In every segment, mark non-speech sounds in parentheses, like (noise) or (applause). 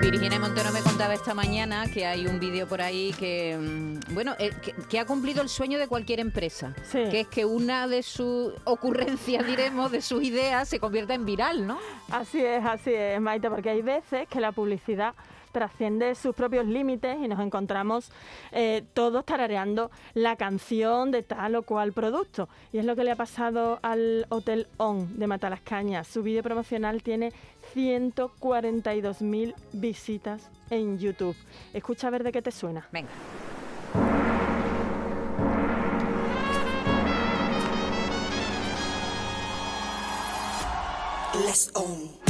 Virginia Montero me contaba esta mañana que hay un vídeo por ahí que, mm, bueno, eh, que, que ha cumplido el sueño de cualquier empresa, Sí. que es que una de sus ocurrencias, (laughs) diremos, de sus ideas se convierta en viral, ¿no? Así es, así es, Maite, porque hay veces que la publicidad trasciende sus propios límites y nos encontramos eh, todos tarareando la canción de tal o cual producto. Y es lo que le ha pasado al Hotel On de Matalascañas. Su vídeo promocional tiene 142.000 visitas en YouTube. Escucha a ver de qué te suena. Venga. Let's own.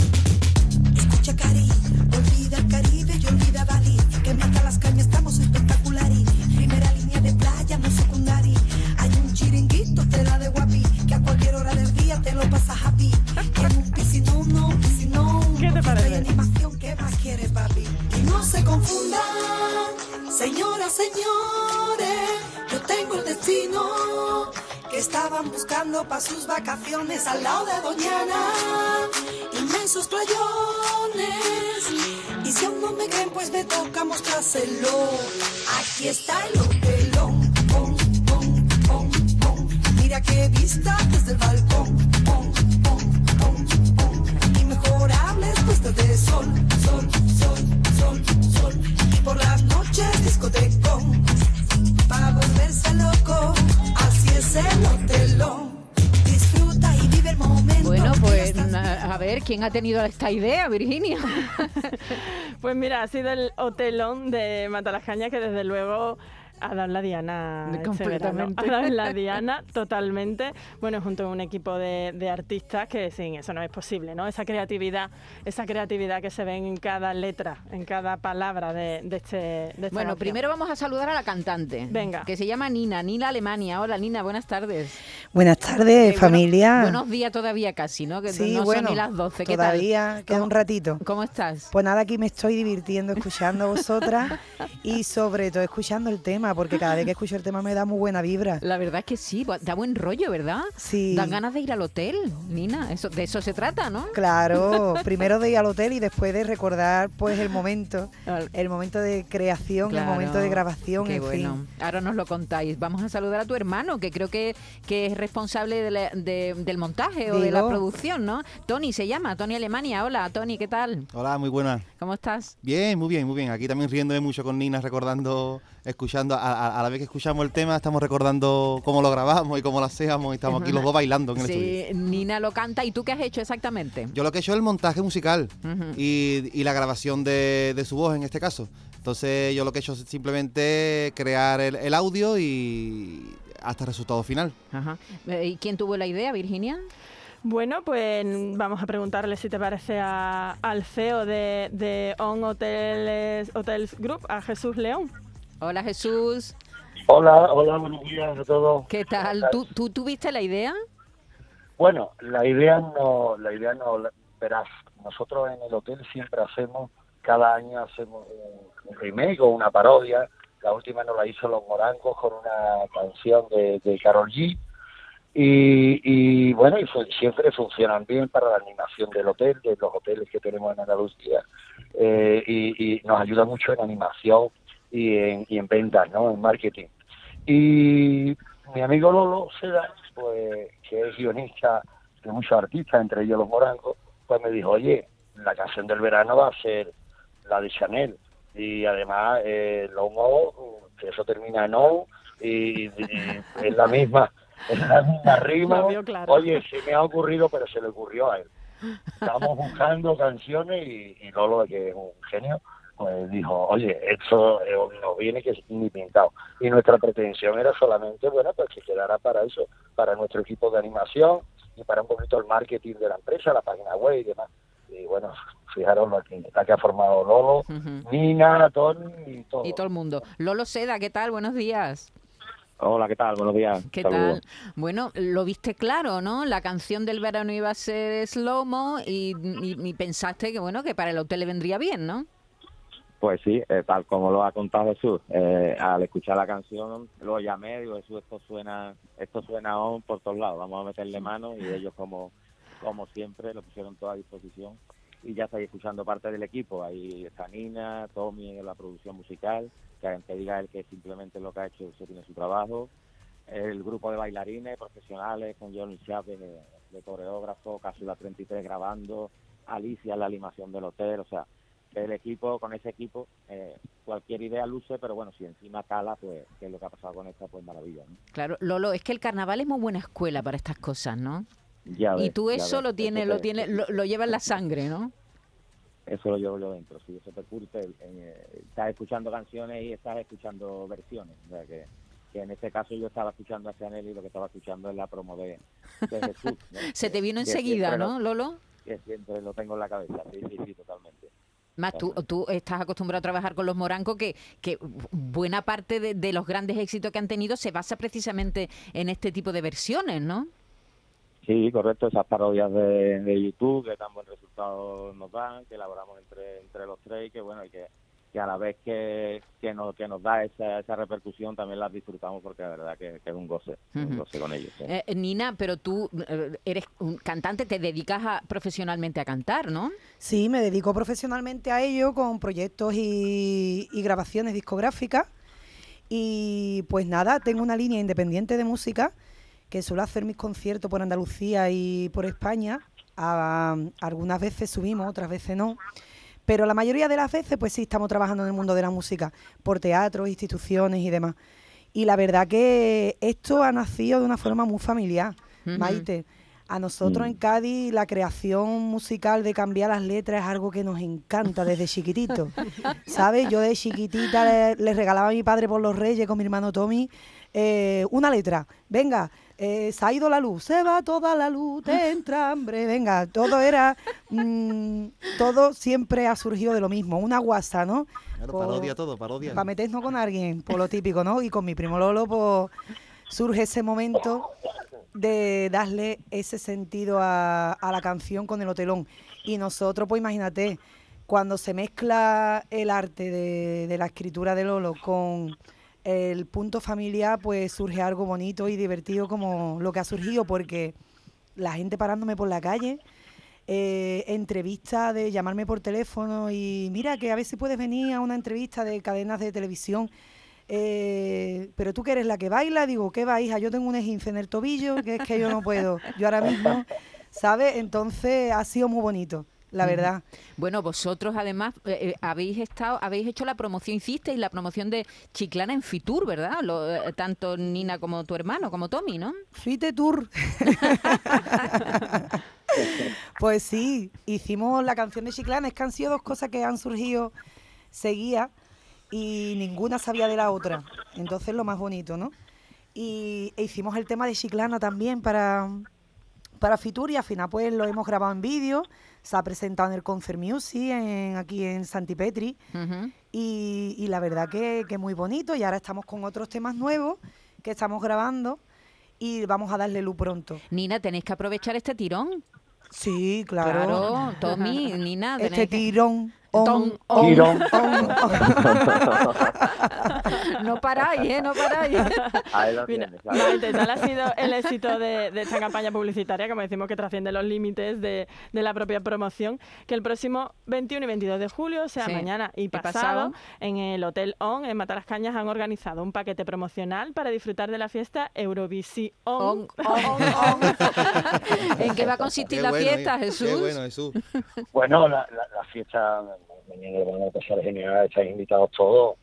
Estaban buscando para sus vacaciones al lado de Doñana. Inmensos playones. Y si aún no me creen, pues me toca mostrárselo. Aquí está el hotelón. Pon, pon, pon, pon. Mira qué vista desde el balcón. Pon, pon, pon, pon. Inmejorables puestas de sol, sol, ¿quién ha tenido esta idea, Virginia? (laughs) Pues mira, ha sido el hotelón de Matalascañas que desde luego ha dado la diana. Completamente. (laughs) Ha dado la diana totalmente. Bueno, junto a un equipo de, de artistas que sin eso no es posible, ¿no? Esa creatividad, esa creatividad que se ve en cada letra, en cada palabra de, de este. de esta Bueno, canción. primero vamos a saludar a la cantante. Venga. Que se llama Nina, Nina Alemania. Hola, Nina, buenas tardes. Buenas tardes, Eh, bueno, familia. buenos días todavía casi, ¿no? Que sí, no bueno, son ni las 12. ¿Qué todavía tal? queda ¿Cómo- un ratito. ¿Cómo estás? Pues nada, aquí me estoy divirtiendo escuchando a vosotras (laughs) y sobre todo escuchando el tema, porque cada vez que escucho el tema me da muy buena vibra. La verdad es que sí, da buen rollo, ¿verdad? Sí. Dan ganas de ir al hotel, Nina. Eso, de eso se trata, ¿no? Claro, (laughs) primero de ir al hotel y después de recordar pues el momento, el momento de creación, Claro, el momento de grabación, Qué en bueno. fin. Ahora nos lo contáis. Vamos a saludar a tu hermano, que creo que, que es responsable de la- de- del montaje o de la producción, ¿no? Tony se llama, Tony Alemania. Hola, Tony, ¿qué tal? Hola, muy buena. ¿Cómo estás? Bien, muy bien, muy bien. Aquí también riéndome mucho con Nina, recordando, escuchando, a, a- a la vez que escuchamos el tema, estamos recordando cómo lo grabamos y cómo lo hacíamos y estamos aquí los dos bailando en el estudio. Sí, Nina lo canta. ¿Y tú qué has hecho exactamente? Yo lo que he hecho es el montaje musical y, y la grabación de, de su voz en este caso. Entonces yo lo que he hecho es simplemente crear el, el audio y hasta el resultado final. Ajá. Eh, ¿Y quién tuvo la idea, Virginia? Bueno, pues vamos a preguntarle si te parece a- al CEO de, de On Hotels, Hotels Group, a Jesús León. Hola, Jesús. Hola, hola, buenos días a todos. ¿Qué tal? ¿Tú, tú tuviste la idea? Bueno, la idea no, la idea no, verás, nosotros en el hotel siempre hacemos, cada año hacemos un, remake o una parodia. La última nos la hizo Los Morangos con una canción de, de Carol G. Y, y bueno, y fu- siempre funcionan bien para la animación del hotel, de los hoteles que tenemos en Andalucía. Eh, y, y nos ayuda mucho en animación y en, y en ventas, ¿no? En marketing. Y mi amigo Lolo Seda, pues, que es guionista de muchos artistas, entre ellos los morangos, pues me dijo, oye, la canción del verano va a ser la de Chanel. Y además, eh, lo mo, que eso termina en O, y, y es la misma, es la misma rima. Claro. Oye, se me ha ocurrido, pero se le ocurrió a él. Estábamos buscando canciones y, y Lolo, que es un genio, pues dijo, oye, esto eh, no viene que ni pintado. Y nuestra pretensión era solamente, bueno, pues que quedara para eso, para nuestro equipo de animación y para un poquito el marketing de la empresa, la página web y demás. Y bueno, fijaros la que, la que ha formado Lolo, Ujú. Nina, Tony y todo. Y todo el mundo. Lolo Seda, ¿qué tal? Buenos días. Hola, ¿qué tal? Buenos días. ¿Qué Saludos. tal? Bueno, lo viste claro, ¿no? La canción del verano iba a ser slow-mo y, y- y pensaste que, bueno, que para el hotel le vendría bien, ¿no? Pues sí, eh, tal como lo ha contado Jesús, eh, al escuchar la canción lo llamé, digo Jesús, esto suena, esto suena on por todos lados, vamos a meterle mano y ellos como, como siempre lo pusieron todo a disposición y ya estáis escuchando parte del equipo. Ahí está Nina, Tommy en la producción musical, que, que diga él que simplemente lo que ha hecho se tiene su trabajo. El grupo de bailarines profesionales con Johnny Chávez de, de coreógrafo, Cápsula 33 grabando, Alicia en la animación del hotel, o sea, el equipo, con ese equipo, eh, cualquier idea luce, pero bueno, si encima cala, pues, que es lo que ha pasado con esta, pues maravilla, ¿no? Claro, Lolo, es que el carnaval es muy buena escuela para estas cosas, ¿no? Ya y tú eso ves. lo tienes, lo tienes, lo, lo llevas en la sangre, ¿no? Eso lo llevo yo dentro, sí, eso te curte. en, eh, estás escuchando canciones y estás escuchando versiones. O sea, que, que en este caso yo estaba escuchando a Chanel y lo que estaba escuchando es la promo de, de (laughs) Jesús. ¿no? Se te vino Que enseguida, ¿no, lo- Lolo? Que siempre lo tengo en la cabeza, sí, sí, sí. Más tú, tú estás acostumbrado a trabajar con los morancos, que, que buena parte de, los grandes éxitos que han tenido se basa precisamente en este tipo de versiones, ¿no? Sí, correcto, esas parodias de, de YouTube que tan buen resultado nos dan, que elaboramos entre, entre los tres y que bueno, y que, que a la vez que, que, nos, que nos da esa, esa repercusión también las disfrutamos porque la verdad que, que es un goce, un goce con ellos. sí. Eh, Nina, pero tú eh, eres un cantante, te dedicas a- profesionalmente a cantar, ¿no? Sí, me dedico profesionalmente a ello con proyectos y, y grabaciones discográficas. Y pues nada, tengo una línea independiente de música que suelo hacer mis conciertos por Andalucía y por España. A- algunas veces subimos, otras veces no. Pero la mayoría de las veces, pues sí, estamos trabajando en el mundo de la música, por teatros, instituciones y demás. Y la verdad que esto ha nacido de una forma muy familiar. Maite. A nosotros en Cádiz la creación musical de cambiar las letras es algo que nos encanta desde (laughs) chiquitito. ¿Sabes? Yo de chiquitita le, le regalaba a mi padre por los reyes con mi hermano Tommy eh, una letra. Venga, eh, se ha ido la luz, se va toda la luz, te entra hambre. Venga, todo era, mm, todo siempre ha surgido de lo mismo, una guasa, ¿no? Claro, Por- parodia todo, parodia. para meternos con alguien, por lo típico, ¿no? Y con mi primo Lolo, pues surge ese momento de darle ese sentido a, a la canción con el hotelón. Y nosotros, pues imagínate, cuando se mezcla el arte de, de la escritura de Lolo con el punto familiar, pues surge algo bonito y divertido como lo que ha surgido, porque la gente parándome por la calle, eh, entrevistas de llamarme por teléfono y mira que a ver si puedes venir a una entrevista de cadenas de televisión. eh, pero tú que eres la que baila, digo, ¿qué va, hija? Yo tengo un esguince en el tobillo, que es que yo no puedo. Yo ahora mismo, ¿sabes? Entonces ha sido muy bonito, la verdad. Bueno, vosotros además eh, eh, habéis estado, habéis hecho la promoción, hicisteis la promoción de Chiclana en Fitur, ¿verdad? Lo, eh, tanto Nina como tu hermano, como Tommy, ¿no? Fite Tour. (laughs) pues sí, hicimos la canción de Chiclana. Es que han sido dos cosas que han surgido seguidas y ninguna sabía de la otra. Entonces lo más bonito, ¿no? Y e hicimos el tema de Chiclana también para, para Fitur y al final pues lo hemos grabado en vídeo. Se ha presentado en el Concert Music en, aquí en Santipetri. Ujú. Y, y la verdad que, que muy bonito. Y ahora estamos con otros temas nuevos que estamos grabando y vamos a darle luz pronto. Nina, tenéis que aprovechar este tirón. Sí, claro. Claro, Tommy, (laughs) Nina, Este tirón. on, Ton, on, Tirón. (laughs) (laughs) No paráis, ¿eh? No paráis. Ahí lo Mira, tienes, ¿sabes? Maite, tal ha sido el éxito de, de esta campaña publicitaria, como decimos, que trasciende los límites de, de la propia promoción, que el próximo 21 y 22 de julio, o sea, Sí. mañana y Y pasado, pasado. en el Hotel On, en Matalascañas, han organizado un paquete promocional para disfrutar de la fiesta Eurovisión. On, on, on. (laughs) ¿En qué va a consistir Qué la bueno, fiesta, Jesús? Qué bueno, Jesús. Bueno, la, la, la fiesta mañana van a pasar genial, estáis invitados todos.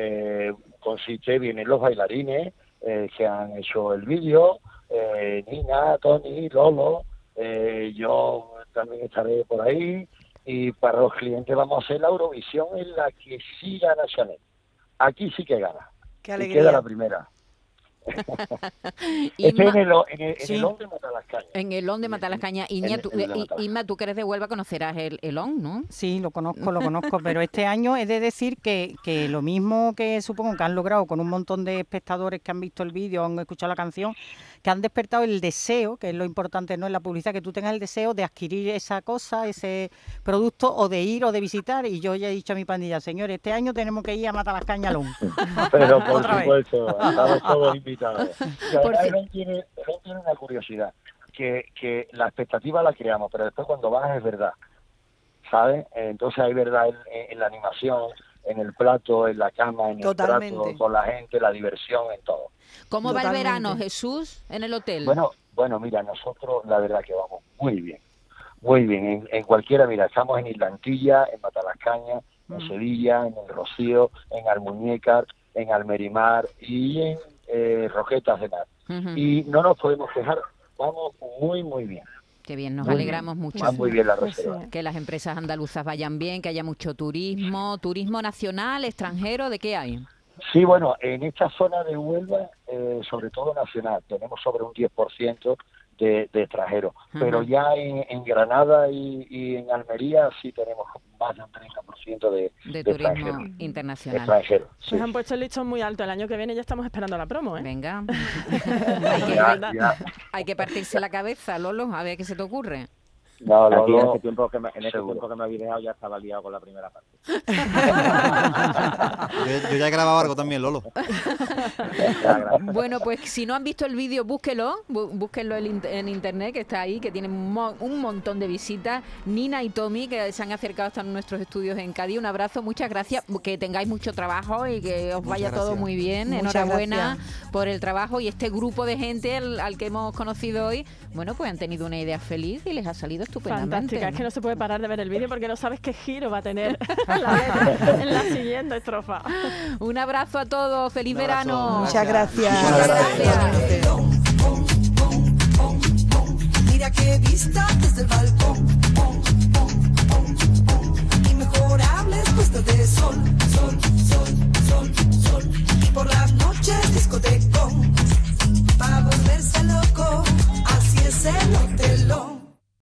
Eh, consiste, vienen los bailarines eh, que han hecho el vídeo, eh, Nina, Tony, Lolo, eh, yo también estaré por ahí y para los clientes vamos a hacer la Eurovisión en la que sí gana Chanel. Aquí sí que gana. Qué Y alegría. queda la primera. (laughs) En el, en el, en el On de Matalascañas. En el ON de Matalascaña. En- tú. Inma, tú que eres de Huelva conocerás el, el ON, ¿no? Sí, lo conozco, lo (laughs) conozco, pero este año he de decir que, que lo mismo que supongo que han logrado con un montón de espectadores que han visto el vídeo, han escuchado la canción, que han despertado el deseo, que es lo importante no en la publicidad, que tú tengas el deseo de adquirir esa cosa, ese producto, o de ir o de visitar. Y yo ya he dicho a mi pandilla, señores, este año tenemos que ir a matar las cañalón. (laughs) Pero (laughs) por supuesto, estamos todos (laughs) invitados. Y Por además ci- el ON tiene, tiene una curiosidad, que, que la expectativa la creamos, pero después cuando vas es verdad. ¿sabes? Entonces hay verdad en, en la animación, en el plato, en la cama, en el trato con la gente, la diversión, en todo. ¿Cómo va el verano, Jesús, en el hotel? Bueno, bueno, mira, nosotros la verdad que vamos muy bien, muy bien. En, en cualquiera, mira, estamos en Islantilla, en Matalascaña, en Sevilla, en El Rocío, en Almuñécar, en Almerimar y en eh, Roquetas de Mar. Y no nos podemos quejar, vamos muy, muy bien. Qué bien, nos Muy alegramos bien. mucho. Va muy bien la Pues reserva. Que las empresas andaluzas vayan bien, que haya mucho turismo, turismo nacional, extranjero, ¿de qué hay? Sí, bueno, en esta zona de Huelva, eh, sobre todo nacional, tenemos sobre un 10% de, de extranjeros, Ajá. pero ya en, en Granada y, y en Almería sí tenemos más de un 30% de, De de turismo extranjeros. internacional. extranjeros, sí. Pues han puesto el listón muy alto. El año que viene ya estamos esperando la promo, ¿eh? Venga. (laughs) hay, que, Ya, ya. hay que partirse la cabeza, Lolo, a ver qué se te ocurre. No, Aquí en este tiempo que me, en este seguro. tiempo que me habéis dejado ya estaba liado con la primera parte. Yo, yo ya he grabado algo también, Lolo. (laughs) Bueno, pues si no han visto el vídeo, búsquelo, bú- búsquenlo en, int- en internet, que está ahí, que tiene un, mo- un montón de visitas. Nina y Tommy, que se han acercado hasta nuestros estudios en Cádiz. Un abrazo, muchas gracias, que tengáis mucho trabajo y que os vaya todo muy bien. Muchas Enhorabuena gracias. por el trabajo y este grupo de gente al, al que hemos conocido hoy, bueno, pues han tenido una idea feliz y les ha salido estupendamente. Fantástica, es que no se puede parar de ver el vídeo porque no sabes qué giro va a tener (laughs) (laughs) la, en la siguiente estrofa. Un abrazo a todos, feliz verano. Muchas gracias. Muchas gracias. Mira qué vista desde el balcón. Inmejorables puestas de sol, sol, sol, sol, sol. Y por las noches discotecón. Pa' volverse loco.